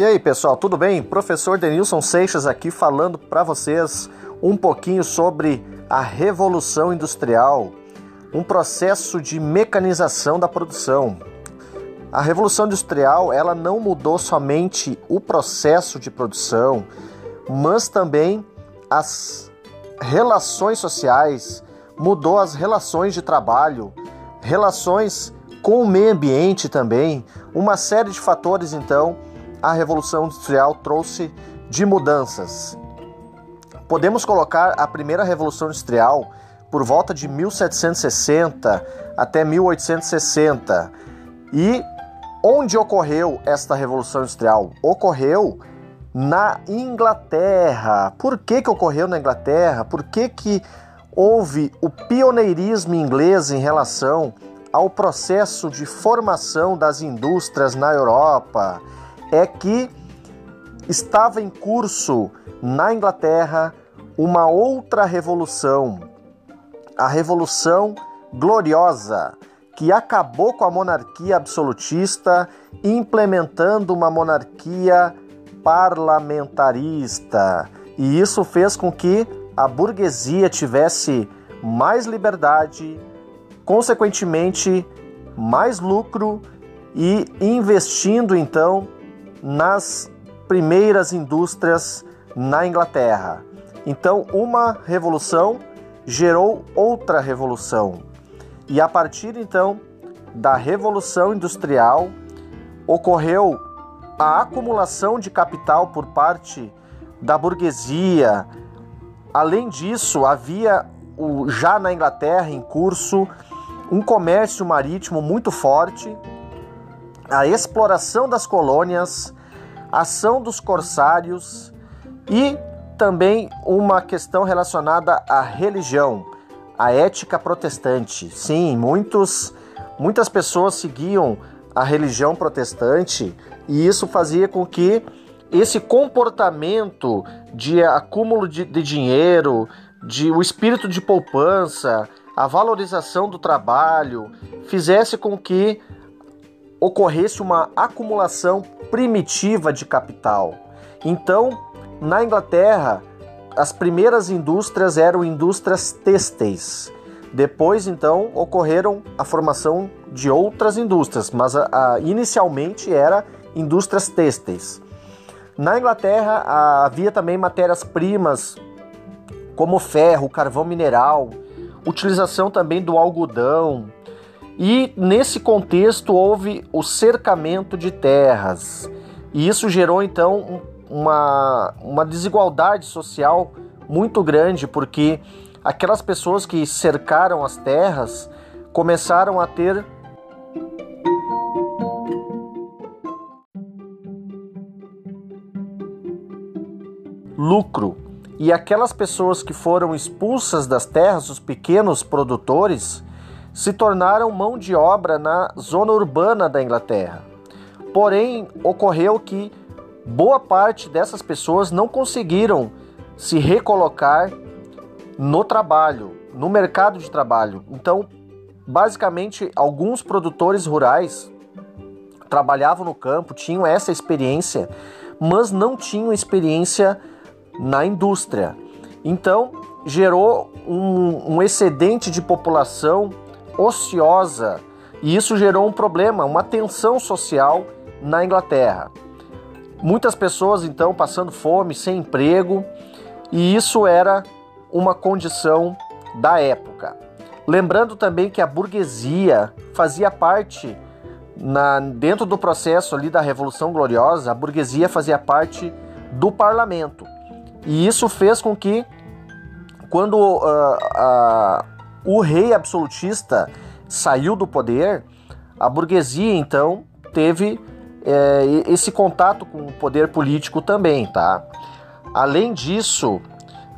E aí, pessoal, tudo bem? Professor Denilson Seixas aqui falando para vocês um pouquinho sobre a revolução industrial, um processo de mecanização da produção. A revolução industrial, ela não mudou somente o processo de produção, mas também as relações sociais, mudou as relações de trabalho, relações com o meio ambiente também, uma série de fatores então a Revolução Industrial trouxe de mudanças. Podemos colocar a primeira Revolução Industrial por volta de 1760 até 1860. E onde ocorreu esta Revolução Industrial? Ocorreu na Inglaterra. Por que, que ocorreu na Inglaterra? Por que, que houve o pioneirismo inglês em relação ao processo de formação das indústrias na Europa? É que estava em curso na Inglaterra uma outra revolução, a Revolução Gloriosa, que acabou com a monarquia absolutista, implementando uma monarquia parlamentarista. E isso fez com que a burguesia tivesse mais liberdade, consequentemente, mais lucro e investindo então nas primeiras indústrias na Inglaterra. Então, uma revolução gerou outra revolução. E a partir então da revolução industrial ocorreu a acumulação de capital por parte da burguesia. Além disso, havia já na Inglaterra em curso um comércio marítimo muito forte a exploração das colônias, ação dos corsários e também uma questão relacionada à religião, à ética protestante. Sim, muitos, muitas pessoas seguiam a religião protestante e isso fazia com que esse comportamento de acúmulo de, de dinheiro, de o espírito de poupança, a valorização do trabalho, fizesse com que ocorresse uma acumulação primitiva de capital. Então, na Inglaterra, as primeiras indústrias eram indústrias têxteis. Depois, então, ocorreram a formação de outras indústrias, mas a, a, inicialmente era indústrias têxteis. Na Inglaterra a, havia também matérias-primas como ferro, carvão mineral, utilização também do algodão, e nesse contexto houve o cercamento de terras. E isso gerou então uma, uma desigualdade social muito grande, porque aquelas pessoas que cercaram as terras começaram a ter lucro. E aquelas pessoas que foram expulsas das terras, os pequenos produtores, se tornaram mão de obra na zona urbana da Inglaterra. Porém, ocorreu que boa parte dessas pessoas não conseguiram se recolocar no trabalho, no mercado de trabalho. Então, basicamente, alguns produtores rurais trabalhavam no campo, tinham essa experiência, mas não tinham experiência na indústria. Então, gerou um, um excedente de população ociosa e isso gerou um problema, uma tensão social na Inglaterra. Muitas pessoas então passando fome, sem emprego, e isso era uma condição da época. Lembrando também que a burguesia fazia parte na, dentro do processo ali da Revolução Gloriosa, a burguesia fazia parte do parlamento. E isso fez com que, quando uh, o rei absolutista saiu do poder, a burguesia então teve é, esse contato com o poder político também, tá? Além disso,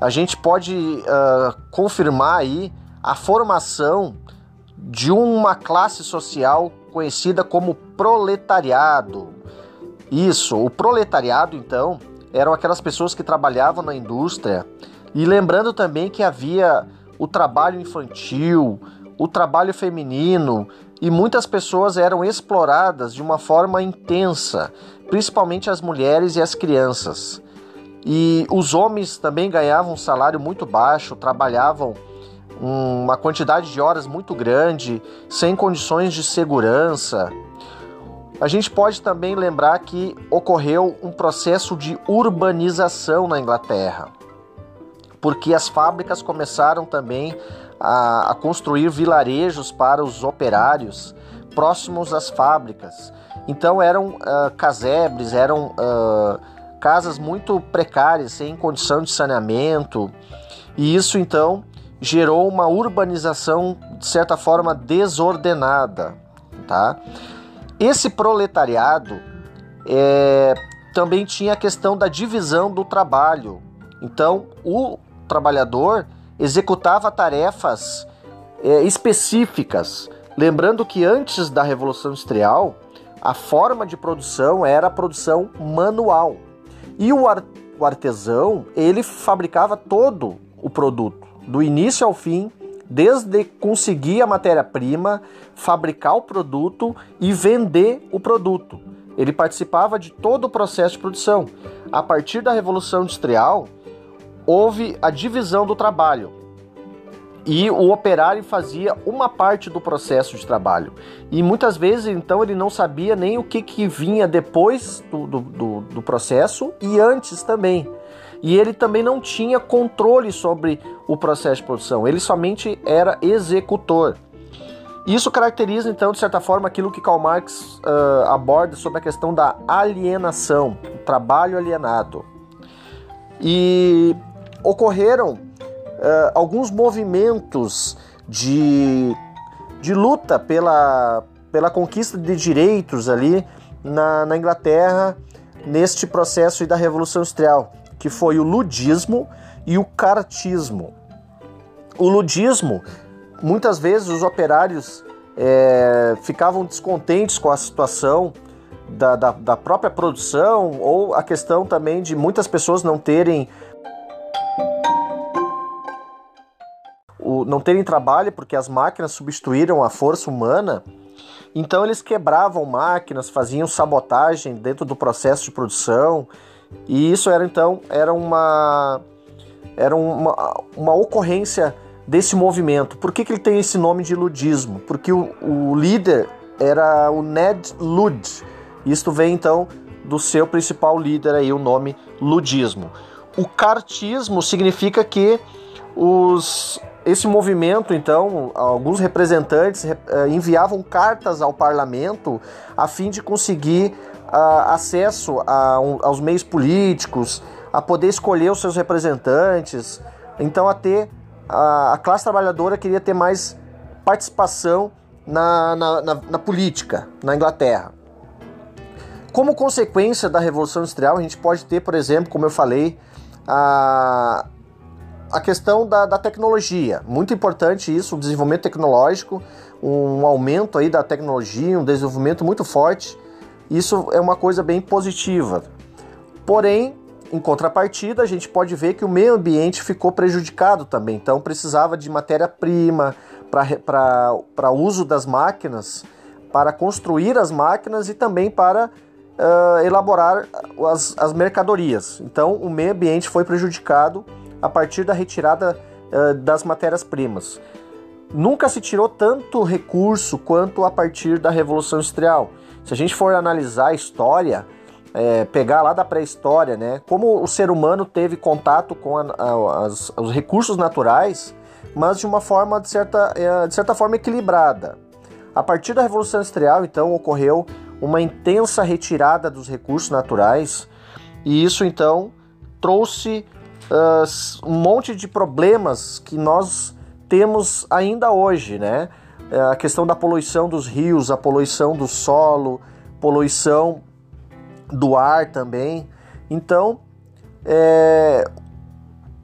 a gente pode uh, confirmar aí a formação de uma classe social conhecida como proletariado. Isso, o proletariado então eram aquelas pessoas que trabalhavam na indústria e lembrando também que havia o trabalho infantil, o trabalho feminino e muitas pessoas eram exploradas de uma forma intensa. principalmente as mulheres e as crianças. E os homens também ganhavam um salário muito baixo, trabalhavam uma quantidade de horas muito grande, sem condições de segurança. A gente pode também lembrar que ocorreu um processo de urbanização na Inglaterra, porque as fábricas começaram também a, a construir vilarejos para os operários próximos às fábricas. Então eram uh, casebres, eram uh, casas muito precárias, sem condição de saneamento, e isso então gerou uma urbanização de certa forma desordenada, tá? Esse proletariado é, também tinha a questão da divisão do trabalho. Então, o trabalhador executava tarefas é, específicas. Lembrando que antes da Revolução Industrial, a forma de produção era a produção manual. E o, ar, o artesão, ele fabricava todo o produto, do início ao fim, desde conseguir a matéria-prima, fabricar o produto e vender o produto. Ele participava de todo o processo de produção. A partir da Revolução Industrial, houve a divisão do trabalho. E o operário fazia uma parte do processo de trabalho. E muitas vezes, então, ele não sabia nem o que, que vinha depois do, do, do, processo e antes também e ele também não tinha controle sobre o processo de produção, ele somente era executor. Isso caracteriza, então, de certa forma, aquilo que Karl Marx uh, aborda sobre a questão da alienação, o trabalho alienado. E ocorreram uh, alguns movimentos de, de luta pela, pela conquista de direitos ali na, na Inglaterra neste processo da Revolução Industrial que foi o ludismo e o cartismo. O ludismo, muitas vezes os operários é, ficavam descontentes com a situação da, da, da própria produção ou a questão também de muitas pessoas não terem o, não terem trabalho porque as máquinas substituíram a força humana. Então eles quebravam máquinas, faziam sabotagem dentro do processo de produção e isso era então era uma era uma, uma ocorrência desse movimento. Por que, que ele tem esse nome de ludismo? Porque o, o líder era o Ned Lud. Isto vem então do seu principal líder aí, o nome ludismo. O cartismo significa que os, esse movimento, então, alguns representantes eh, enviavam cartas ao parlamento a fim de conseguir acesso a, aos meios políticos, a poder escolher os seus representantes. Então, a ter a classe trabalhadora queria ter mais participação na, na, na, na política na Inglaterra. Como consequência da Revolução Industrial, a gente pode ter, por exemplo, como eu falei, a, a questão da, da, tecnologia. Muito importante isso, o desenvolvimento tecnológico, um aumento aí da tecnologia, um desenvolvimento muito forte isso é uma coisa bem positiva. Porém, em contrapartida, a gente pode ver que o meio ambiente ficou prejudicado também. Então, precisava de matéria-prima para uso das máquinas, para construir as máquinas e também para uh, elaborar as, as mercadorias. Então, o meio ambiente foi prejudicado a partir da retirada uh, das matérias-primas. Nunca se tirou tanto recurso quanto a partir da Revolução Industrial. Se a gente for analisar a história, é, pegar lá da pré-história, né, como o ser humano teve contato com a, a, as, os recursos naturais, mas de uma forma de certa, é, de certa forma equilibrada. A partir da Revolução Industrial, então, ocorreu uma intensa retirada dos recursos naturais e isso então trouxe uh, um monte de problemas que nós temos ainda hoje, né? É, a questão da poluição dos rios, a poluição do solo, poluição do ar também. Então, é,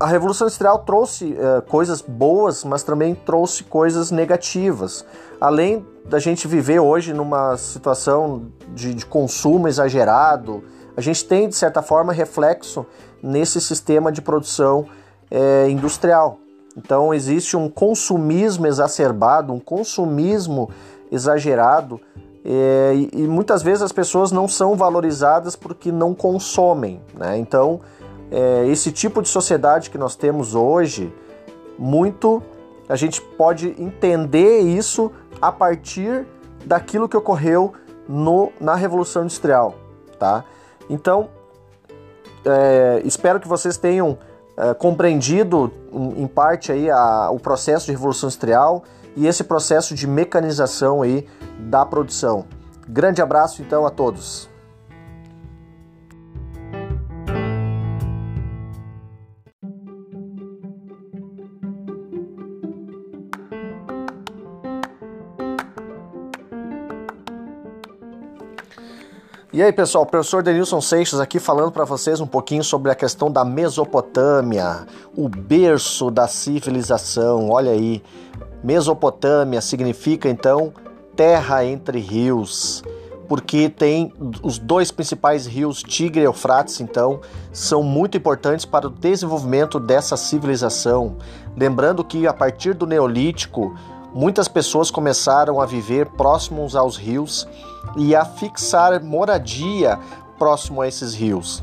a Revolução Industrial trouxe é, coisas boas, mas também trouxe coisas negativas. Além da gente viver hoje numa situação de, de consumo exagerado, a gente tem, de certa forma, reflexo nesse sistema de produção é, industrial. Então existe um consumismo exacerbado, um consumismo exagerado é, e, e, muitas vezes as pessoas não são valorizadas porque não consomem. Né? Então, é, esse tipo de sociedade que nós temos hoje, muito a gente pode entender isso a partir daquilo que ocorreu no, na Revolução Industrial. Tá? Então, é, espero que vocês tenham é, compreendido em parte aí a, o processo de Revolução Industrial e esse processo de mecanização aí da produção. Grande abraço então a todos. E aí, pessoal, o professor Denilson Seixas aqui falando para vocês um pouquinho sobre a questão da Mesopotâmia, o berço da civilização. Olha aí, Mesopotâmia significa então terra entre rios, porque tem os dois principais rios, Tigre e Eufrates, então, são muito importantes para o desenvolvimento dessa civilização. Lembrando que a partir do Neolítico, muitas pessoas começaram a viver próximos aos rios e a fixar moradia próximo a esses rios.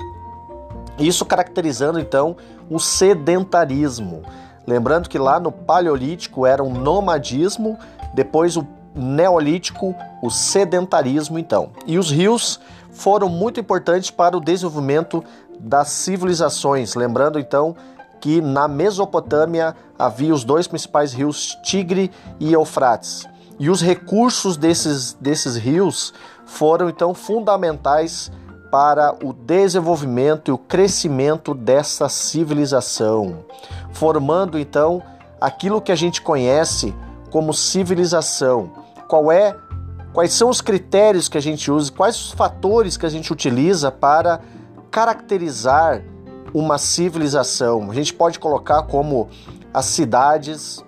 Isso caracterizando então o sedentarismo. Lembrando que lá no Paleolítico era um nomadismo, depois o Neolítico, o sedentarismo, então. E os rios foram muito importantes para o desenvolvimento das civilizações. Lembrando então que na Mesopotâmia havia os dois principais rios, Tigre e Eufrates. E os recursos desses, desses rios foram então fundamentais para o desenvolvimento e o crescimento dessa civilização, formando então aquilo que a gente conhece como civilização. Qual é quais são os critérios que a gente usa, quais os fatores que a gente utiliza para caracterizar uma civilização. A gente pode colocar como as cidades,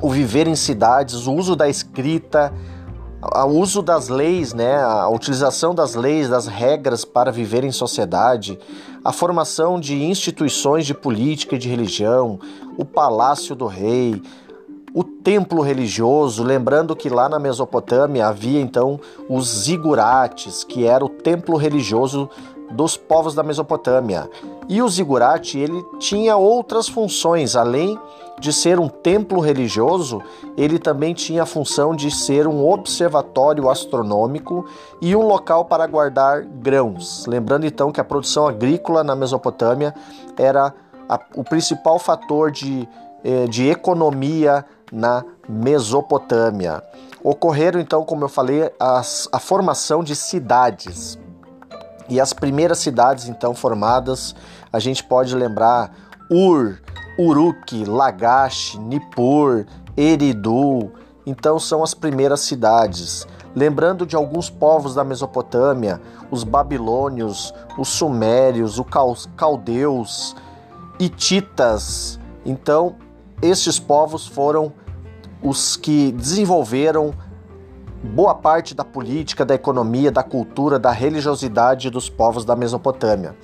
o viver em cidades, o uso da escrita, o uso das leis, né, a utilização das leis, das regras para viver em sociedade, a formação de instituições de política e de religião, o palácio do rei, o templo religioso, lembrando que lá na Mesopotâmia havia então os zigurates, que era o templo religioso dos povos da Mesopotâmia. E o zigurate ele tinha outras funções, além de ser um templo religioso, ele também tinha a função de ser um observatório astronômico e um local para guardar grãos. Lembrando então que a produção agrícola na Mesopotâmia era a, o principal fator de, eh, de economia na Mesopotâmia. Ocorreram então, como eu falei, as, a formação de cidades. E as primeiras cidades então formadas, a gente pode lembrar Ur, Uruk, Lagash, Nippur, Eridu. Então são as primeiras cidades. Lembrando de alguns povos da Mesopotâmia, os babilônios, os sumérios, os caldeus, hititas. Então, estes povos foram os que desenvolveram boa parte da política, da economia, da cultura, da religiosidade dos povos da Mesopotâmia.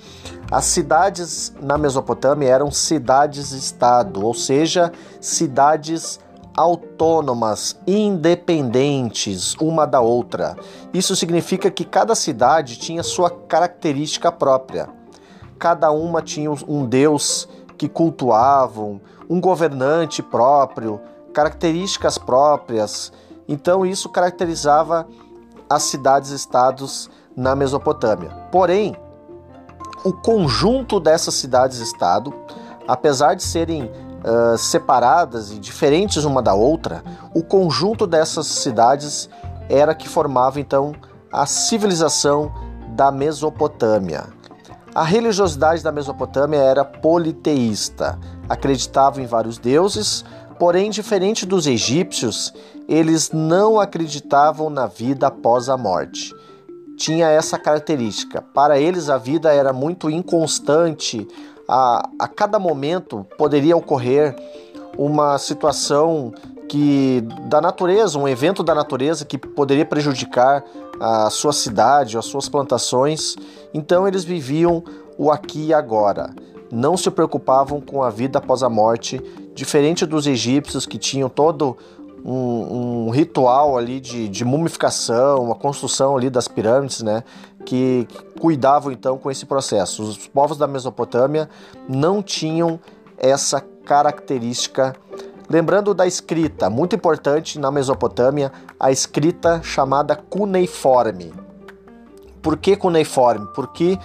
As cidades na Mesopotâmia eram cidades-estado, ou seja, cidades autônomas, independentes uma da outra. Isso significa que cada cidade tinha sua característica própria. Cada uma tinha um deus que cultuavam, um governante próprio, características próprias então isso caracterizava as cidades-estados na Mesopotâmia. Porém, o conjunto dessas cidades-estado, apesar de serem uh, separadas e diferentes uma da outra, o conjunto dessas cidades era que formava então a civilização da Mesopotâmia. A religiosidade da Mesopotâmia era politeísta, acreditava em vários deuses, Porém, diferente dos egípcios, eles não acreditavam na vida após a morte. Tinha essa característica. Para eles, a vida era muito inconstante. A, a cada momento poderia ocorrer uma situação que da natureza, um evento da natureza que poderia prejudicar a sua cidade, as suas plantações. Então eles viviam o aqui e agora. Não se preocupavam com a vida após a morte, diferente dos egípcios que tinham todo um, um ritual ali de, de, mumificação, uma construção ali das pirâmides, né? Que, que cuidavam então com esse processo. Os povos da Mesopotâmia não tinham essa característica. Lembrando da escrita, muito importante na Mesopotâmia, a escrita chamada cuneiforme. Por que cuneiforme? Porque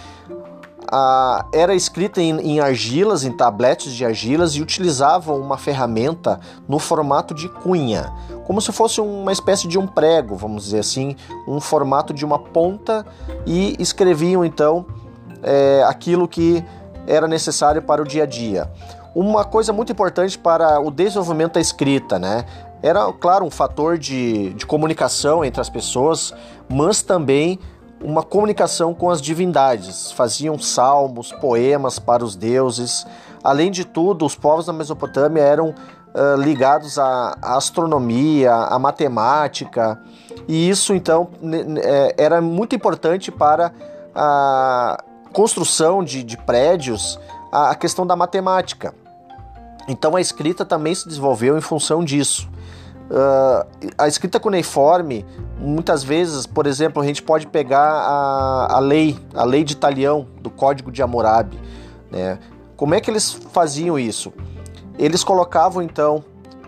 era escrita em, em, argilas, em tabletes de argilas e utilizavam uma ferramenta no formato de cunha, como se fosse uma espécie de um prego, vamos dizer assim, um formato de uma ponta e escreviam então é, aquilo que era necessário para o dia a dia. Uma coisa muito importante para o desenvolvimento da escrita, né? Era, claro, um fator de, de comunicação entre as pessoas, mas também uma comunicação com as divindades, faziam salmos, poemas para os deuses. Além de tudo, os povos da Mesopotâmia eram uh, ligados à, astronomia, à matemática, e isso então é, era muito importante para a construção de, de prédios, a, a questão da matemática. Então a escrita também se desenvolveu em função disso. Uh, a escrita cuneiforme, muitas vezes, por exemplo, a gente pode pegar a, a lei, a lei de Italião, do Código de Hammurabi. Né? Como é que eles faziam isso? Eles colocavam então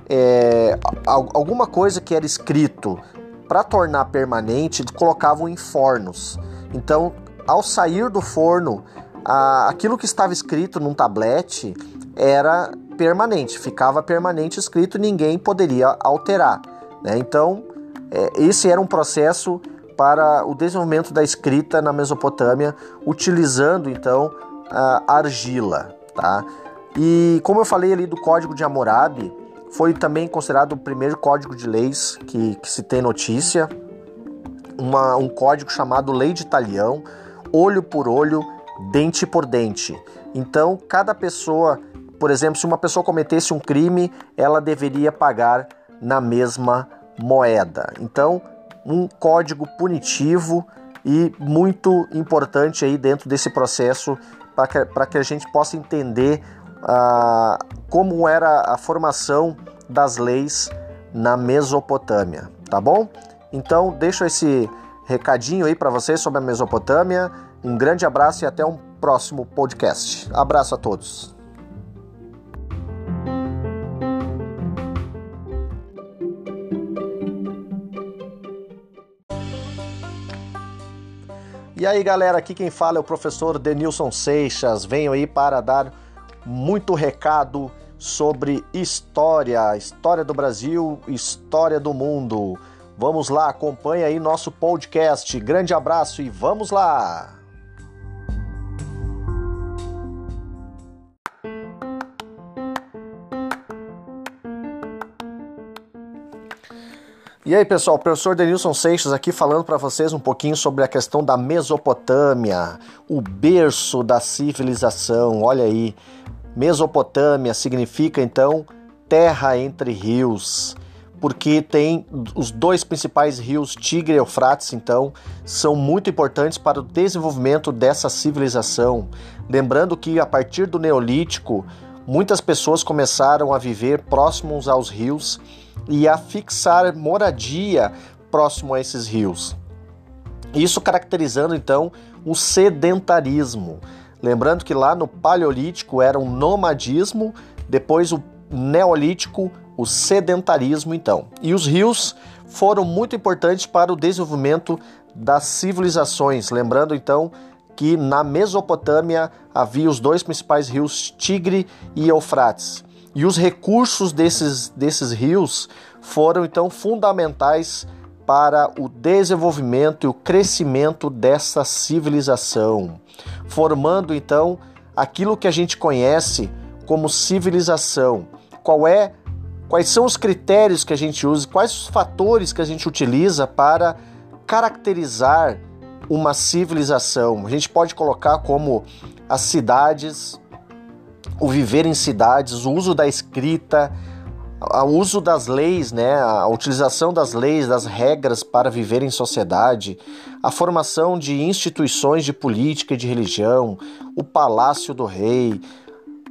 é, alguma coisa que era escrito para tornar permanente, eles colocavam em fornos. Então, ao sair do forno, a, aquilo que estava escrito num tablete era permanente, ficava permanente escrito, ninguém poderia alterar. Né? Então, é, esse era um processo para o desenvolvimento da escrita na Mesopotâmia, utilizando então a argila. Tá? E como eu falei ali do Código de Hammurabi, foi também considerado o primeiro código de leis que, que se tem notícia, uma, um código chamado Lei de Talião, olho por olho, dente por dente. Então, cada pessoa por exemplo, se uma pessoa cometesse um crime, ela deveria pagar na mesma moeda. Então, um código punitivo e muito importante aí dentro desse processo para que, que a gente possa entender ah, como era a formação das leis na Mesopotâmia, tá bom? Então, deixo esse recadinho aí para vocês sobre a Mesopotâmia. Um grande abraço e até um próximo podcast. Abraço a todos. E aí, galera, aqui quem fala é o professor Denilson Seixas. Venho aí para dar muito recado sobre história, história do Brasil, história do mundo. Vamos lá, acompanhe aí nosso podcast. Grande abraço e vamos lá! E aí, pessoal, professor Denilson Seixas aqui falando para vocês um pouquinho sobre a questão da Mesopotâmia, o berço da civilização. Olha aí, Mesopotâmia significa então terra entre rios, porque tem os dois principais rios, Tigre e Eufrates, então, são muito importantes para o desenvolvimento dessa civilização. Lembrando que a partir do Neolítico, muitas pessoas começaram a viver próximos aos rios e a fixar moradia próximo a esses rios. Isso caracterizando então o sedentarismo. Lembrando que lá no Paleolítico era um nomadismo, depois o Neolítico, o sedentarismo então. E os rios foram muito importantes para o desenvolvimento das civilizações. Lembrando então que na Mesopotâmia havia os dois principais rios Tigre e Eufrates. E os recursos desses, desses rios foram então fundamentais para o desenvolvimento e o crescimento dessa civilização, formando então aquilo que a gente conhece como civilização. Qual é quais são os critérios que a gente usa, quais os fatores que a gente utiliza para caracterizar uma civilização. A gente pode colocar como as cidades, o viver em cidades, o uso da escrita, o uso das leis, né, a utilização das leis, das regras para viver em sociedade, a formação de instituições de política e de religião, o palácio do rei,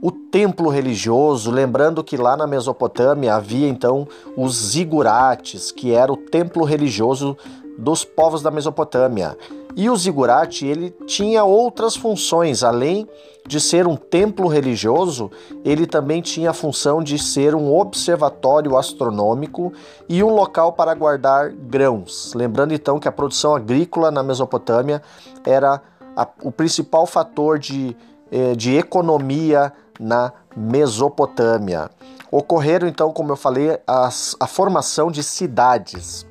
o templo religioso, lembrando que lá na Mesopotâmia havia então os zigurates, que era o templo religioso dos povos da Mesopotâmia. E o zigurate ele tinha outras funções, além de ser um templo religioso, ele também tinha a função de ser um observatório astronômico e um local para guardar grãos. Lembrando então que a produção agrícola na Mesopotâmia era a, o principal fator de, eh, de economia na Mesopotâmia. Ocorreram então, como eu falei, as, a formação de cidades.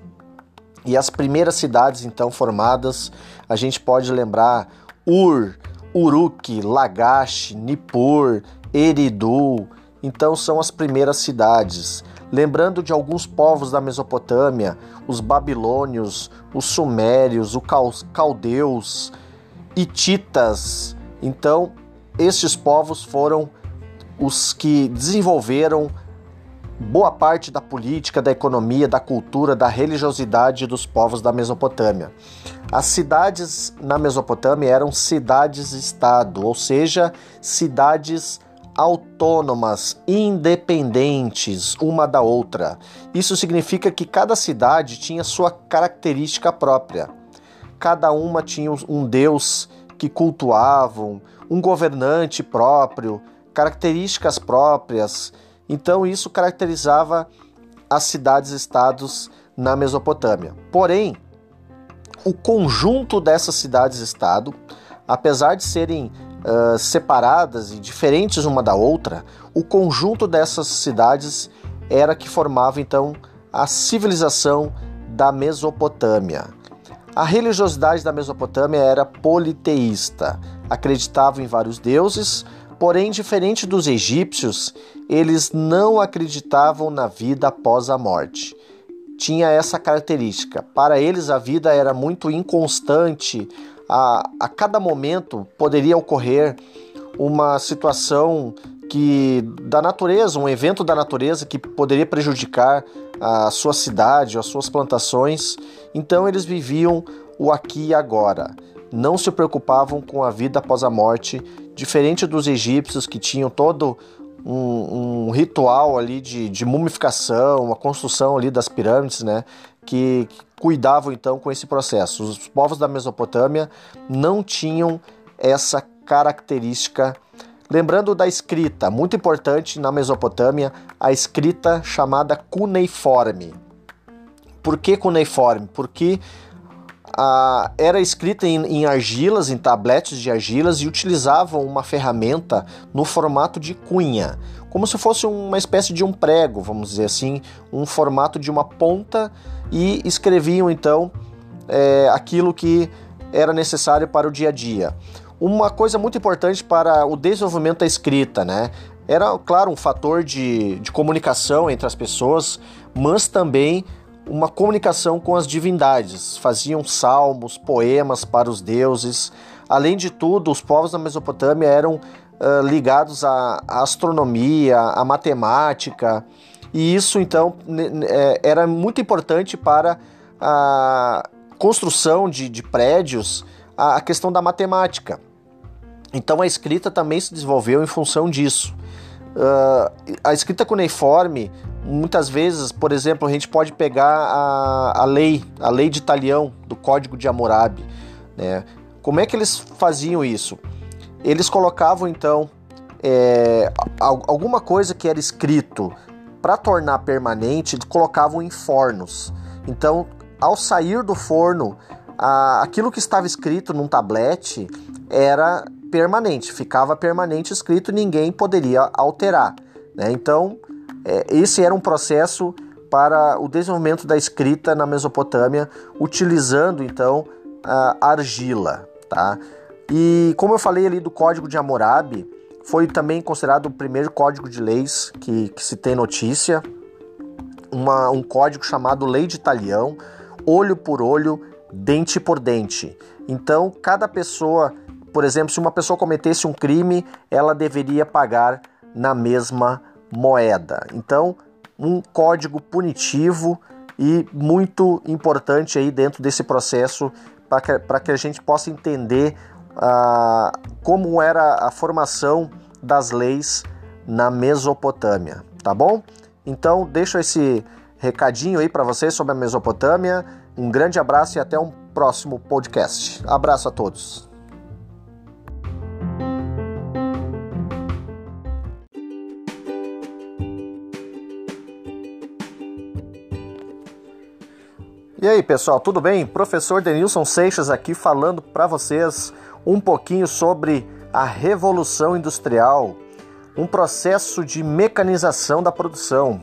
E as primeiras cidades então formadas, a gente pode lembrar Ur, Uruk, Lagash, Nippur, Eridu. Então são as primeiras cidades. Lembrando de alguns povos da Mesopotâmia, os babilônios, os sumérios, os caldeus, hititas. Então, estes povos foram os que desenvolveram boa parte da política, da economia, da cultura, da religiosidade dos povos da Mesopotâmia. As cidades na Mesopotâmia eram cidades-estado, ou seja, cidades autônomas, independentes uma da outra. Isso significa que cada cidade tinha sua característica própria. Cada uma tinha um deus que cultuavam, um governante próprio, características próprias então isso caracterizava as cidades-estados na Mesopotâmia. Porém, o conjunto dessas cidades-estado, apesar de serem uh, separadas e diferentes uma da outra, o conjunto dessas cidades era que formava então a civilização da Mesopotâmia. A religiosidade da Mesopotâmia era politeísta, acreditava em vários deuses, Porém, diferente dos egípcios, eles não acreditavam na vida após a morte. Tinha essa característica. Para eles, a vida era muito inconstante. A, a cada momento poderia ocorrer uma situação que da natureza, um evento da natureza que poderia prejudicar a sua cidade, as suas plantações. Então eles viviam o aqui e agora. Não se preocupavam com a vida após a morte diferente dos egípcios que tinham todo um, um ritual ali de, de, mumificação, uma construção ali das pirâmides, né? Que, que cuidavam então com esse processo. Os povos da Mesopotâmia não tinham essa característica. Lembrando da escrita, muito importante na Mesopotâmia, a escrita chamada cuneiforme. Por que cuneiforme? Porque era escrita em, em, argilas, em tabletes de argilas e utilizavam uma ferramenta no formato de cunha, como se fosse uma espécie de um prego, vamos dizer assim, um formato de uma ponta e escreviam então é, aquilo que era necessário para o dia a dia. Uma coisa muito importante para o desenvolvimento da escrita, né? Era, claro, um fator de, de comunicação entre as pessoas, mas também uma comunicação com as divindades, faziam salmos, poemas para os deuses. Além de tudo, os povos da Mesopotâmia eram uh, ligados à, astronomia, à matemática, e isso então é, era muito importante para a construção de, de prédios, a, a questão da matemática. Então a escrita também se desenvolveu em função disso. Uh, a escrita cuneiforme muitas vezes, por exemplo, a gente pode pegar a, a lei, a lei de Italião, do Código de Hammurabi. Né? Como é que eles faziam isso? Eles colocavam então é, alguma coisa que era escrito para tornar permanente, colocavam em fornos. Então, ao sair do forno, a, aquilo que estava escrito num tablete era permanente, ficava permanente escrito, ninguém poderia alterar. Né? Então, esse era um processo para o desenvolvimento da escrita na Mesopotâmia, utilizando então a argila, tá? E como eu falei ali do Código de Hammurabi, foi também considerado o primeiro código de leis que, que se tem notícia, uma, um código chamado Lei de Talião, olho por olho, dente por dente. Então, cada pessoa, por exemplo, se uma pessoa cometesse um crime, ela deveria pagar na mesma moeda. Então, um código punitivo e muito importante aí dentro desse processo para que, que a gente possa entender uh, como era a formação das leis na Mesopotâmia, tá bom? Então, deixo esse recadinho aí para vocês sobre a Mesopotâmia. Um grande abraço e até um próximo podcast. Abraço a todos. E aí, pessoal, tudo bem? Professor Denilson Seixas aqui falando para vocês um pouquinho sobre a revolução industrial, um processo de mecanização da produção.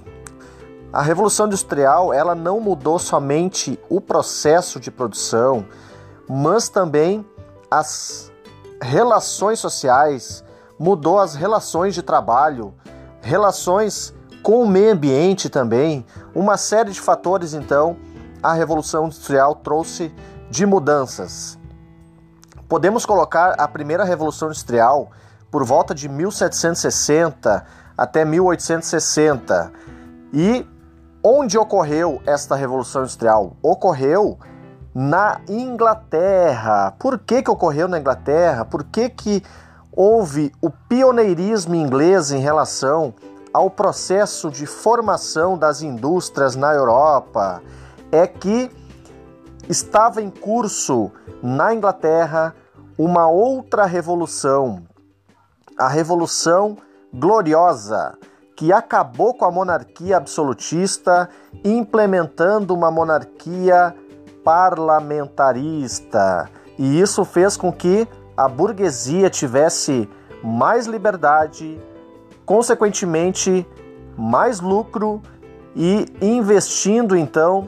A revolução industrial, ela não mudou somente o processo de produção, mas também as relações sociais, mudou as relações de trabalho, relações com o meio ambiente também, uma série de fatores então a Revolução Industrial trouxe de mudanças. Podemos colocar a primeira Revolução Industrial por volta de 1760 até 1860. E onde ocorreu esta Revolução Industrial? Ocorreu na Inglaterra. Por que, que ocorreu na Inglaterra? Por que, que houve o pioneirismo inglês em relação ao processo de formação das indústrias na Europa? É que estava em curso na Inglaterra uma outra revolução, a Revolução Gloriosa, que acabou com a monarquia absolutista, implementando uma monarquia parlamentarista. E isso fez com que a burguesia tivesse mais liberdade, consequentemente, mais lucro e investindo então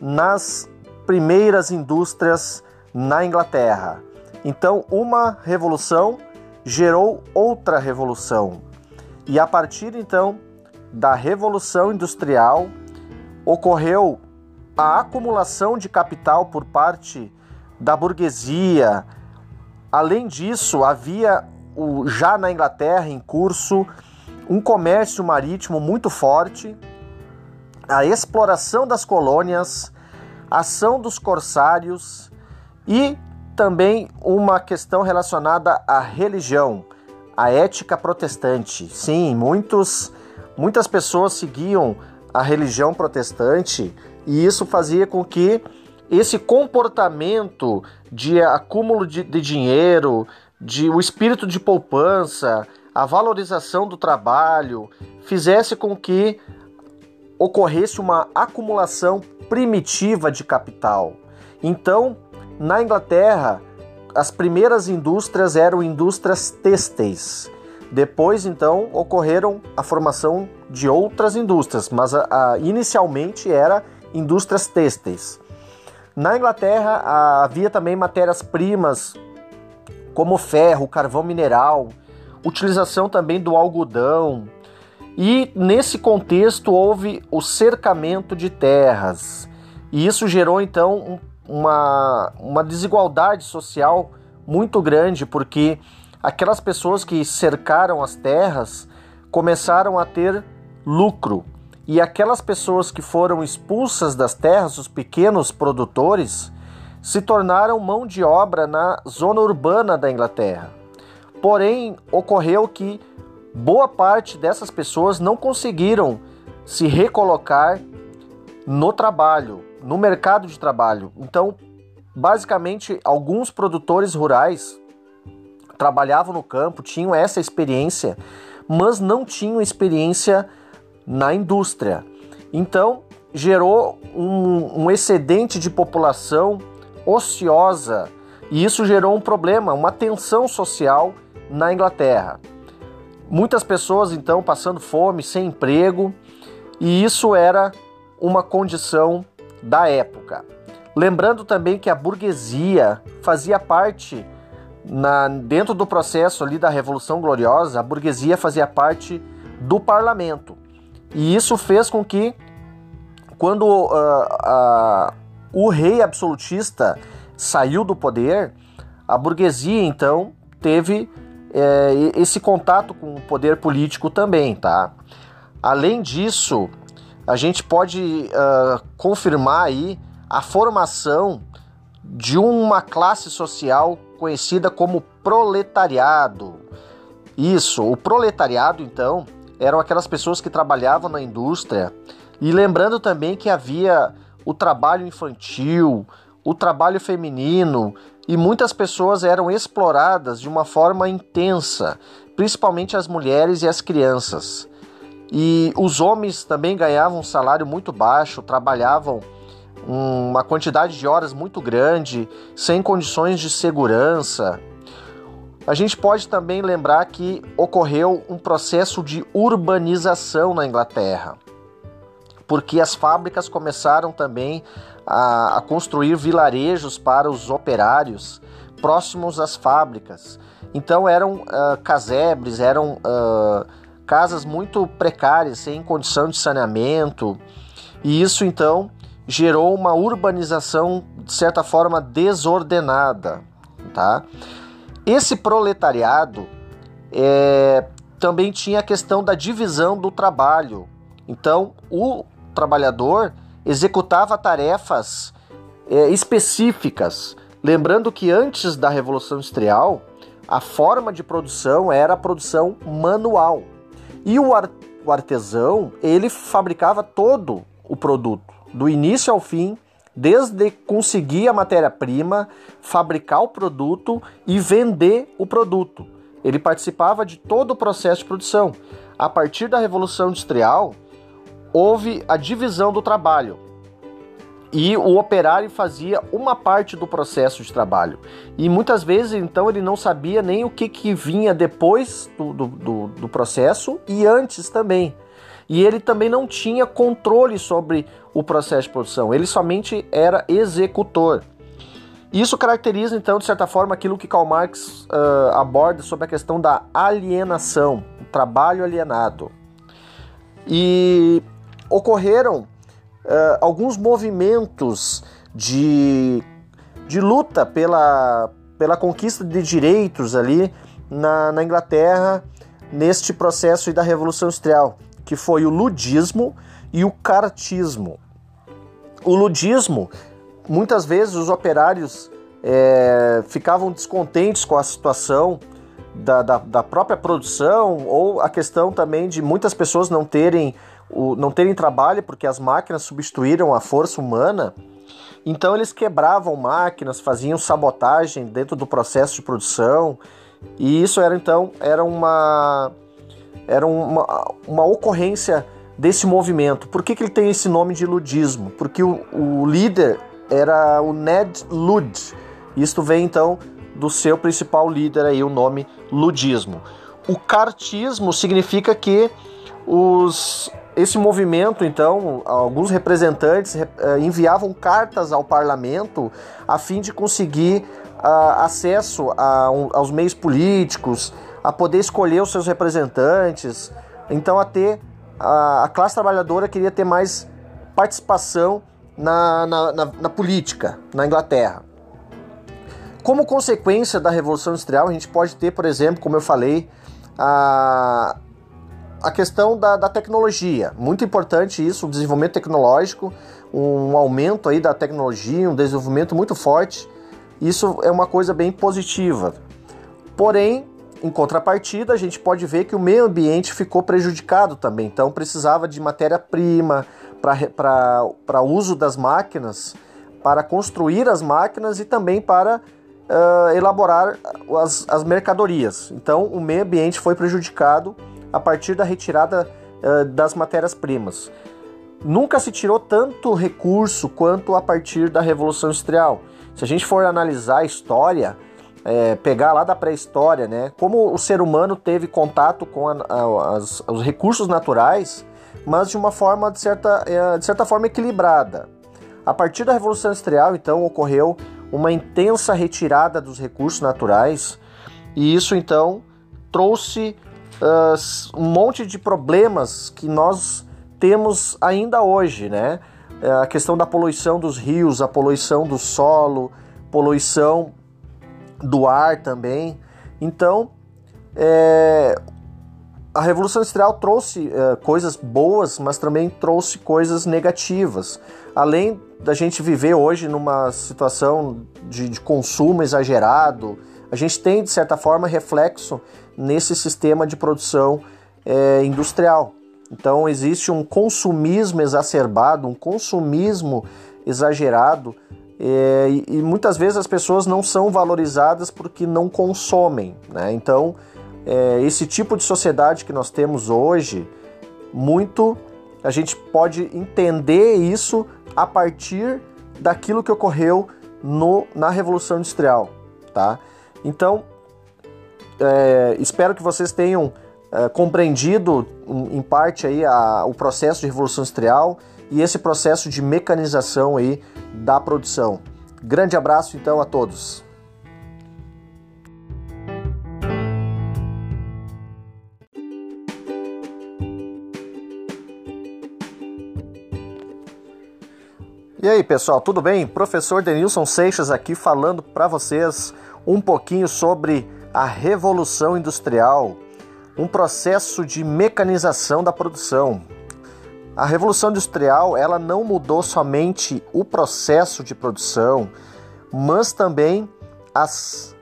nas primeiras indústrias na Inglaterra. Então, uma revolução gerou outra revolução. E a partir então da revolução industrial ocorreu a acumulação de capital por parte da burguesia. Além disso, havia já na Inglaterra em curso um comércio marítimo muito forte a exploração das colônias, ação dos corsários e também uma questão relacionada à religião, à ética protestante. Sim, muitos, muitas pessoas seguiam a religião protestante e isso fazia com que esse comportamento de acúmulo de, de dinheiro, de o espírito de poupança, a valorização do trabalho, fizesse com que ocorresse uma acumulação primitiva de capital. Então, na Inglaterra, as primeiras indústrias eram indústrias têxteis. Depois, então, ocorreram a formação de outras indústrias, mas a, a, inicialmente era indústrias têxteis. Na Inglaterra a, havia também matérias-primas como ferro, carvão mineral, utilização também do algodão, e nesse contexto houve o cercamento de terras. E isso gerou então uma, uma desigualdade social muito grande, porque aquelas pessoas que cercaram as terras começaram a ter lucro. E aquelas pessoas que foram expulsas das terras, os pequenos produtores, se tornaram mão de obra na zona urbana da Inglaterra. Porém, ocorreu que boa parte dessas pessoas não conseguiram se recolocar no trabalho, no mercado de trabalho. Então, basicamente, alguns produtores rurais trabalhavam no campo, tinham essa experiência, mas não tinham experiência na indústria. Então, gerou um, um excedente de população ociosa e isso gerou um problema, uma tensão social na Inglaterra. Muitas pessoas então passando fome, sem emprego, e isso era uma condição da época. Lembrando também que a burguesia fazia parte na, dentro do processo ali da Revolução Gloriosa, a burguesia fazia parte do parlamento. E isso fez com que, quando uh, uh, o rei absolutista saiu do poder, a burguesia então teve é, esse contato com o poder político também, tá? Além disso, a gente pode uh, confirmar aí a formação de uma classe social conhecida como proletariado. Isso, o proletariado, então, eram aquelas pessoas que trabalhavam na indústria. E lembrando também que havia o trabalho infantil, o trabalho feminino, e muitas pessoas eram exploradas de uma forma intensa, principalmente as mulheres e as crianças. E os homens também ganhavam um salário muito baixo, trabalhavam uma quantidade de horas muito grande, sem condições de segurança. A gente pode também lembrar que ocorreu um processo de urbanização na Inglaterra, porque as fábricas começaram também a, a construir vilarejos para os operários próximos às fábricas. Então eram uh, casebres, eram uh, casas muito precárias, sem condição de saneamento, e isso então gerou uma urbanização de certa forma desordenada, tá? Esse proletariado é, também tinha a questão da divisão do trabalho. Então, o trabalhador executava tarefas é, específicas. Lembrando que antes da Revolução Industrial, a forma de produção era a produção manual. E o, ar, o artesão, ele fabricava todo o produto, do início ao fim, desde conseguir a matéria-prima, fabricar o produto e vender o produto. Ele participava de todo o processo de produção. A partir da Revolução Industrial, houve a divisão do trabalho. E o operário fazia uma parte do processo de trabalho. E muitas vezes, então, ele não sabia nem o que, que vinha depois do, do, do, processo e antes também. E ele também não tinha controle sobre o processo de produção, ele somente era executor. Isso caracteriza, então, de certa forma, aquilo que Karl Marx uh, aborda sobre a questão da alienação, o trabalho alienado. E ocorreram uh, alguns movimentos de, de luta pela, pela conquista de direitos ali na, na Inglaterra neste processo da Revolução Industrial que foi o ludismo e o cartismo. O ludismo, muitas vezes os operários é, ficavam descontentes com a situação da, da, da, própria produção ou a questão também de muitas pessoas não terem, o, não terem trabalho porque as máquinas substituíram a força humana. Então eles quebravam máquinas, faziam sabotagem dentro do processo de produção e isso era então era uma era uma, uma ocorrência desse movimento. Por que, que ele tem esse nome de ludismo? Porque o, o líder era o Ned Lud. Isto vem então do seu principal líder aí, o nome ludismo. O cartismo significa que os, esse movimento, então, alguns representantes eh, enviavam cartas ao parlamento a fim de conseguir uh, acesso a, um, aos meios políticos, a poder escolher os seus representantes, então a ter a, a classe trabalhadora queria ter mais participação na, na, na, na política na Inglaterra. Como consequência da Revolução Industrial, a gente pode ter, por exemplo, como eu falei, a, a questão da, da, tecnologia. Muito importante isso, o desenvolvimento tecnológico, um aumento aí da tecnologia, um desenvolvimento muito forte. Isso é uma coisa bem positiva. Porém, em contrapartida, a gente pode ver que o meio ambiente ficou prejudicado também, então precisava de matéria-prima para uso das máquinas, para construir as máquinas e também para uh, elaborar as, as mercadorias. Então, o meio ambiente foi prejudicado a partir da retirada uh, das matérias-primas. Nunca se tirou tanto recurso quanto a partir da Revolução Industrial. Se a gente for analisar a história, é, pegar lá da pré-história, né? Como o ser humano teve contato com a, a, as, os recursos naturais, mas de uma forma de certa, é, de certa forma equilibrada. A partir da Revolução Industrial, então, ocorreu uma intensa retirada dos recursos naturais e isso então trouxe uh, um monte de problemas que nós temos ainda hoje, né? É, a questão da poluição dos rios, a poluição do solo, poluição do ar também. Então, é, a Revolução Industrial trouxe é, coisas boas, mas também trouxe coisas negativas. Além da gente viver hoje numa situação de, de consumo exagerado, a gente tem, de certa forma, reflexo nesse sistema de produção é, industrial. Então, existe um consumismo exacerbado, um consumismo exagerado, é, e, e, muitas vezes as pessoas não são valorizadas porque não consomem. Né? Então, é, esse tipo de sociedade que nós temos hoje, muito a gente pode entender isso a partir daquilo que ocorreu no, na Revolução Industrial, tá? Então, é, espero que vocês tenham é, compreendido em parte aí a, o processo de Revolução Industrial e esse processo de mecanização aí da produção. Grande abraço então a todos. E aí, pessoal, tudo bem? Professor Denilson Seixas aqui falando para vocês um pouquinho sobre a revolução industrial, um processo de mecanização da produção. A revolução industrial, ela não mudou somente o processo de produção, mas também as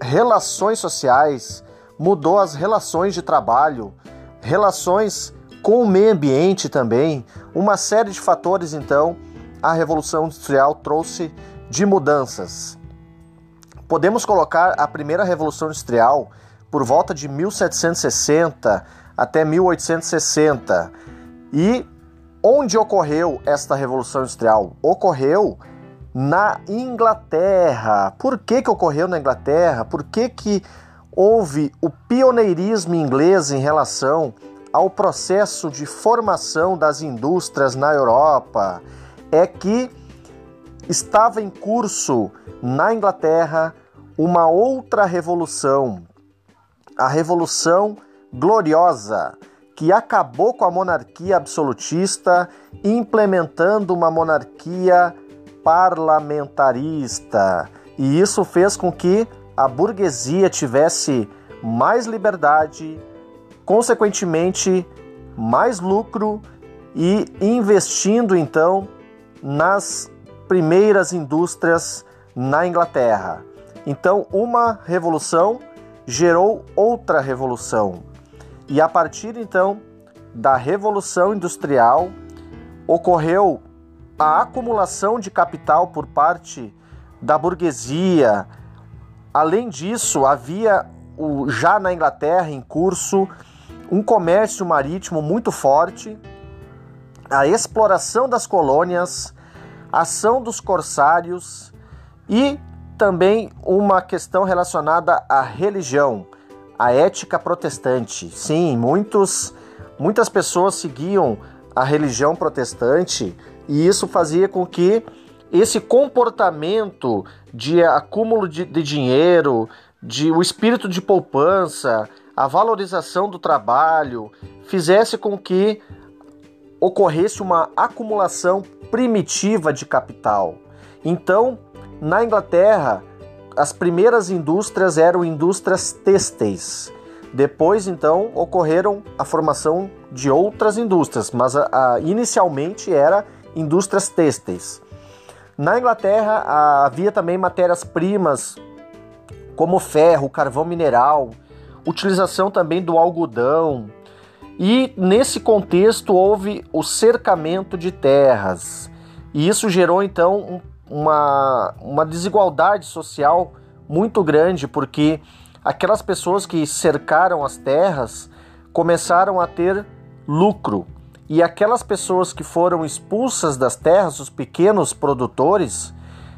relações sociais, mudou as relações de trabalho, relações com o meio ambiente também, uma série de fatores então a Revolução Industrial trouxe de mudanças. Podemos colocar a primeira Revolução Industrial por volta de 1760 até 1860. E onde ocorreu esta Revolução Industrial? Ocorreu na Inglaterra. Por que, que ocorreu na Inglaterra? Por que, que houve o pioneirismo inglês em relação ao processo de formação das indústrias na Europa? é que estava em curso na Inglaterra uma outra revolução, a Revolução Gloriosa, que acabou com a monarquia absolutista, implementando uma monarquia parlamentarista. E isso fez com que a burguesia tivesse mais liberdade, consequentemente, mais lucro e investindo então nas primeiras indústrias na Inglaterra. Então, uma revolução gerou outra revolução. E a partir então da Revolução Industrial ocorreu a acumulação de capital por parte da burguesia. Além disso, havia o, já na Inglaterra em curso um comércio marítimo muito forte, a exploração das colônias ação dos corsários e também uma questão relacionada à religião, à ética protestante. Sim, muitos, muitas pessoas seguiam a religião protestante e isso fazia com que esse comportamento de acúmulo de, de dinheiro, de o espírito de poupança, a valorização do trabalho, fizesse com que ocorresse uma acumulação primitiva de capital. Então, na Inglaterra, as primeiras indústrias eram indústrias têxteis. Depois, então, ocorreram a formação de outras indústrias, mas a, a, inicialmente era indústrias têxteis. Na Inglaterra a, havia também matérias-primas como ferro, carvão mineral, utilização também do algodão, e nesse contexto houve o cercamento de terras. E isso gerou então uma, uma desigualdade social muito grande, porque aquelas pessoas que cercaram as terras começaram a ter lucro. E aquelas pessoas que foram expulsas das terras, os pequenos produtores,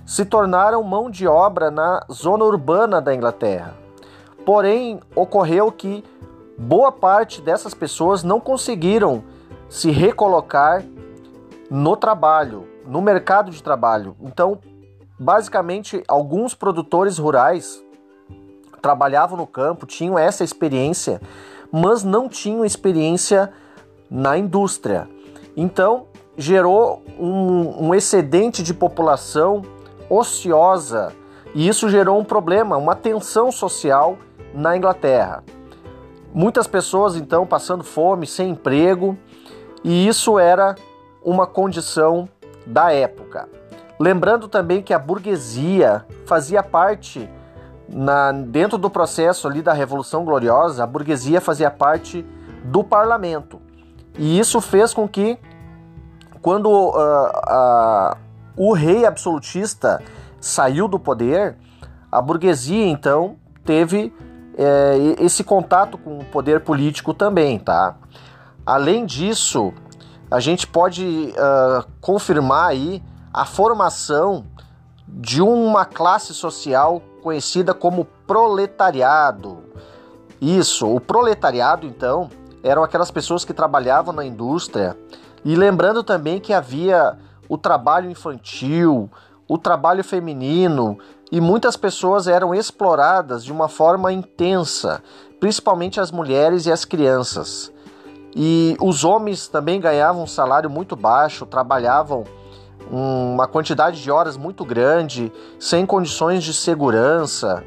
se tornaram mão de obra na zona urbana da Inglaterra. Porém, ocorreu que boa parte dessas pessoas não conseguiram se recolocar no trabalho, no mercado de trabalho. Então, basicamente, alguns produtores rurais trabalhavam no campo, tinham essa experiência, mas não tinham experiência na indústria. Então, gerou um, um excedente de população ociosa e isso gerou um problema, uma tensão social na Inglaterra. Muitas pessoas então passando fome, sem emprego, e isso era uma condição da época. Lembrando também que a burguesia fazia parte na, dentro do processo ali da Revolução Gloriosa, a burguesia fazia parte do parlamento. E isso fez com que, quando uh, uh, o rei absolutista saiu do poder, a burguesia então teve é, esse contato com o poder político também, tá? Além disso, a gente pode uh, confirmar aí a formação de uma classe social conhecida como proletariado. Isso, o proletariado então eram aquelas pessoas que trabalhavam na indústria e lembrando também que havia o trabalho infantil, o trabalho feminino e muitas pessoas eram exploradas de uma forma intensa, principalmente as mulheres e as crianças. E os homens também ganhavam um salário muito baixo, trabalhavam uma quantidade de horas muito grande, sem condições de segurança.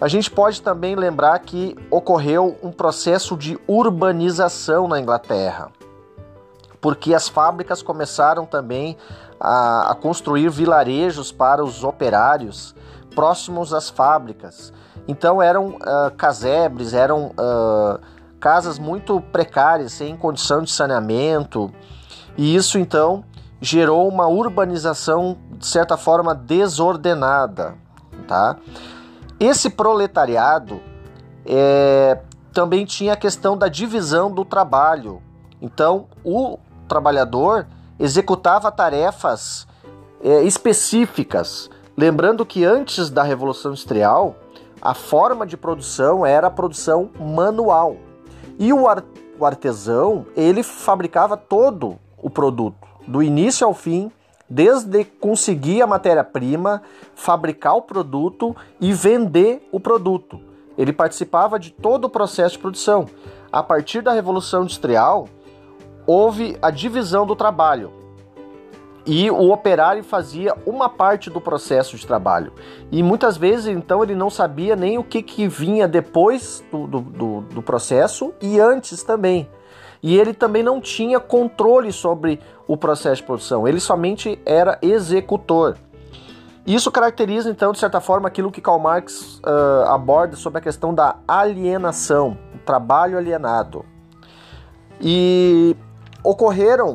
A gente pode também lembrar que ocorreu um processo de urbanização na Inglaterra, porque as fábricas começaram também a, a construir vilarejos para os operários próximos às fábricas. Então eram uh, casebres, eram uh, casas muito precárias, sem condição de saneamento, e isso então gerou uma urbanização de certa forma desordenada, tá? Esse proletariado é, também tinha a questão da divisão do trabalho. Então, o trabalhador executava tarefas é, específicas. Lembrando que antes da Revolução Industrial, a forma de produção era a produção manual. E o, ar, o artesão, ele fabricava todo o produto, do início ao fim, desde conseguir a matéria-prima, fabricar o produto e vender o produto. Ele participava de todo o processo de produção. A partir da Revolução Industrial, houve a divisão do trabalho. E o operário fazia uma parte do processo de trabalho. E muitas vezes, então, ele não sabia nem o que, que vinha depois do, do, do, processo e antes também. E ele também não tinha controle sobre o processo de produção, ele somente era executor. Isso caracteriza, então, de certa forma, aquilo que Karl Marx uh, aborda sobre a questão da alienação, o trabalho alienado. E ocorreram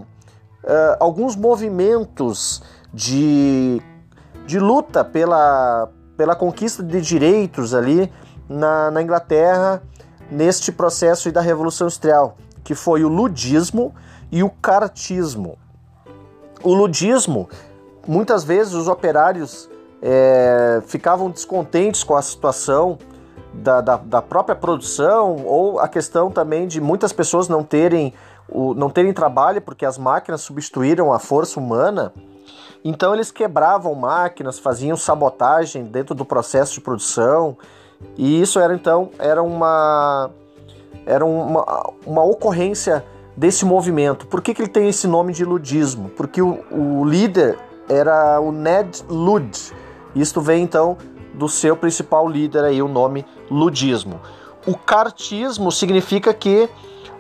uh, alguns movimentos de, de luta pela, pela conquista de direitos ali na, na Inglaterra neste processo da Revolução Industrial, que foi o ludismo e o cartismo. O ludismo, muitas vezes os operários é, ficavam descontentes com a situação da, da, da, própria produção ou a questão também de muitas pessoas não terem o, não terem trabalho porque as máquinas substituíram a força humana. Então eles quebravam máquinas, faziam sabotagem dentro do processo de produção. E isso era então era uma era uma, uma ocorrência desse movimento. Por que, que ele tem esse nome de ludismo? Porque o, o líder era o Ned Lud. Isto vem então do seu principal líder aí, o nome ludismo. O cartismo significa que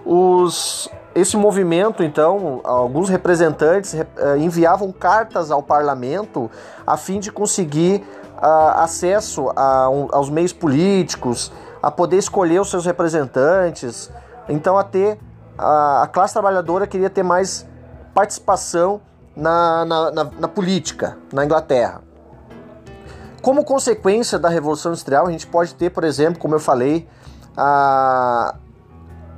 os esse movimento, então, alguns representantes eh, enviavam cartas ao parlamento a fim de conseguir uh, acesso a, um, aos meios políticos, a poder escolher os seus representantes, então a ter a, a classe trabalhadora queria ter mais participação na, na, na, na política na Inglaterra. Como consequência da Revolução Industrial, a gente pode ter, por exemplo, como eu falei, a,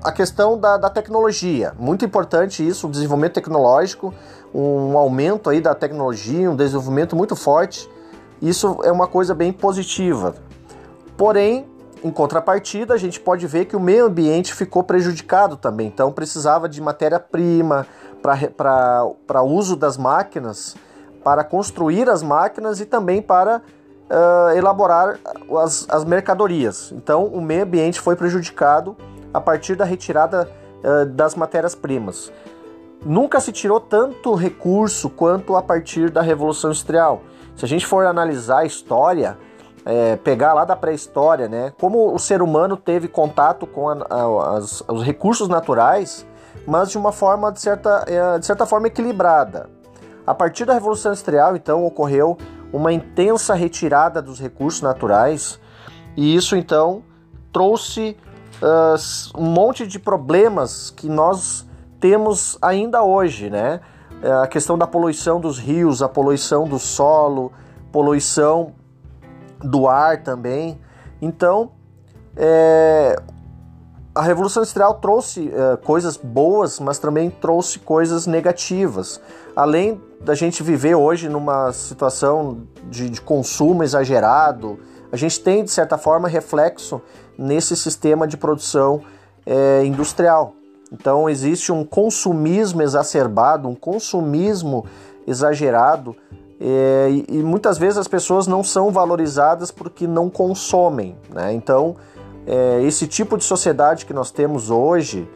a questão da, da, tecnologia, muito importante isso, o desenvolvimento tecnológico, um aumento aí da tecnologia, um desenvolvimento muito forte. Isso é uma coisa bem positiva. Porém, em contrapartida, a gente pode ver que o meio ambiente ficou prejudicado também. Então, precisava de matéria-prima para uso das máquinas, para construir as máquinas e também para uh, elaborar as, as mercadorias. Então, o meio ambiente foi prejudicado a partir da retirada uh, das matérias-primas. Nunca se tirou tanto recurso quanto a partir da Revolução Industrial. Se a gente for analisar a história, é, pegar lá da pré-história, né, como o ser humano teve contato com a, a, as, os recursos naturais, mas de uma forma de certa, é, de certa forma equilibrada. A partir da Revolução Industrial, então, ocorreu uma intensa retirada dos recursos naturais, e isso então trouxe uh, um monte de problemas que nós temos ainda hoje, né? É, a questão da poluição dos rios, a poluição do solo, poluição do ar também. Então, é, a Revolução Industrial trouxe é, coisas boas, mas também trouxe coisas negativas. Além da gente viver hoje numa situação de, de consumo exagerado, a gente tem, de certa forma, reflexo nesse sistema de produção é, industrial. Então existe um consumismo exacerbado, um consumismo exagerado é, e, e, muitas vezes as pessoas não são valorizadas porque não consomem. Né? Então é, esse tipo de sociedade que nós temos hoje,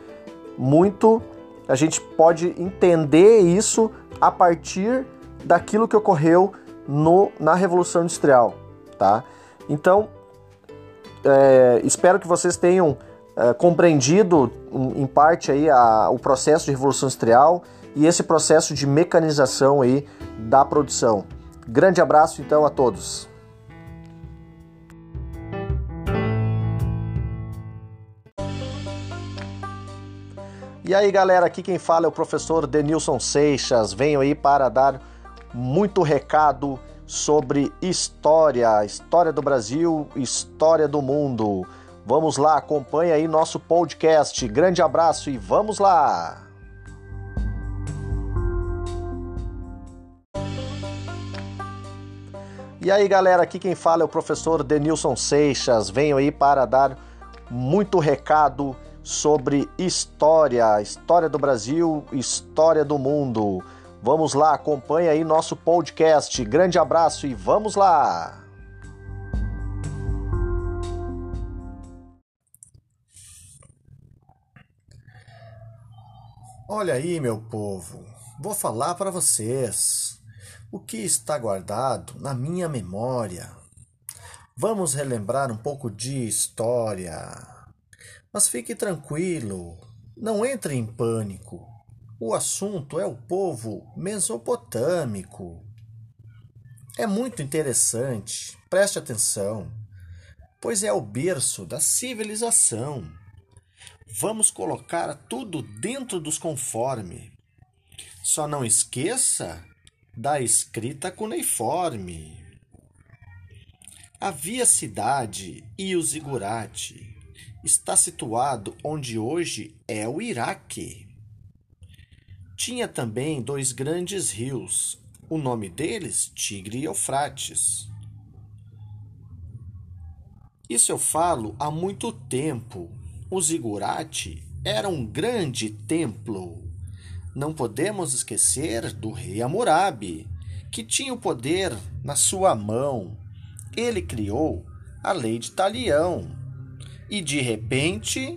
muito a gente pode entender isso a partir daquilo que ocorreu no, na Revolução Industrial. Tá? Então é, espero que vocês tenham é, compreendido em parte aí a, o processo de revolução industrial e esse processo de mecanização aí da produção. Grande abraço então a todos. E aí galera, aqui quem fala é o professor Denilson Seixas. Venho aí para dar muito recado sobre história, história do Brasil, história do mundo. Vamos lá, acompanha aí nosso podcast. Grande abraço e vamos lá! E aí galera, aqui quem fala é o professor Denilson Seixas. Venho aí para dar muito recado sobre história, história do Brasil, história do mundo. Vamos lá, acompanha aí nosso podcast. Grande abraço e vamos lá! Olha aí, meu povo, vou falar para vocês o que está guardado na minha memória. Vamos relembrar um pouco de história. Mas fique tranquilo, não entre em pânico. O assunto é o povo mesopotâmico. É muito interessante, preste atenção, pois é o berço da civilização. Vamos colocar tudo dentro dos conforme. Só não esqueça da escrita cuneiforme. Havia cidade e o zigurate está situado onde hoje é o Iraque. Tinha também dois grandes rios, o nome deles Tigre e Eufrates. Isso eu falo há muito tempo o zigurate era um grande templo. Não podemos esquecer do rei Hammurabi, que tinha o poder na sua mão. Ele criou a lei de Talião. E de repente,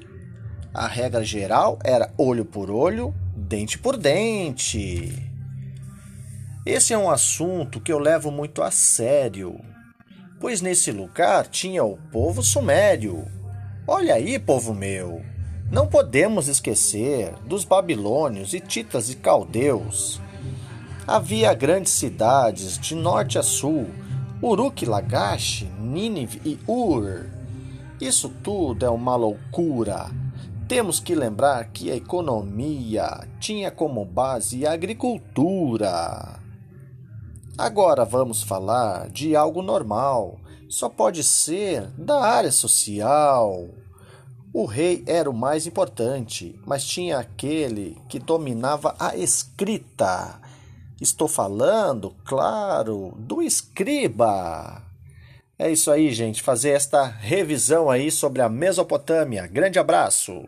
a regra geral era olho por olho, dente por dente. Esse é um assunto que eu levo muito a sério, pois nesse lugar tinha o povo sumério Olha aí, povo meu, não podemos esquecer dos babilônios, hititas e caldeus. Havia grandes cidades de norte a sul, Uruk, Lagash, Nínive e Ur. Isso tudo é uma loucura. Temos que lembrar que a economia tinha como base a agricultura. Agora vamos falar de algo normal, só pode ser da área social. O rei era o mais importante, mas tinha aquele que dominava a escrita. Estou falando, claro, do escriba. É isso aí, gente, fazer esta revisão aí sobre a Mesopotâmia. Grande abraço.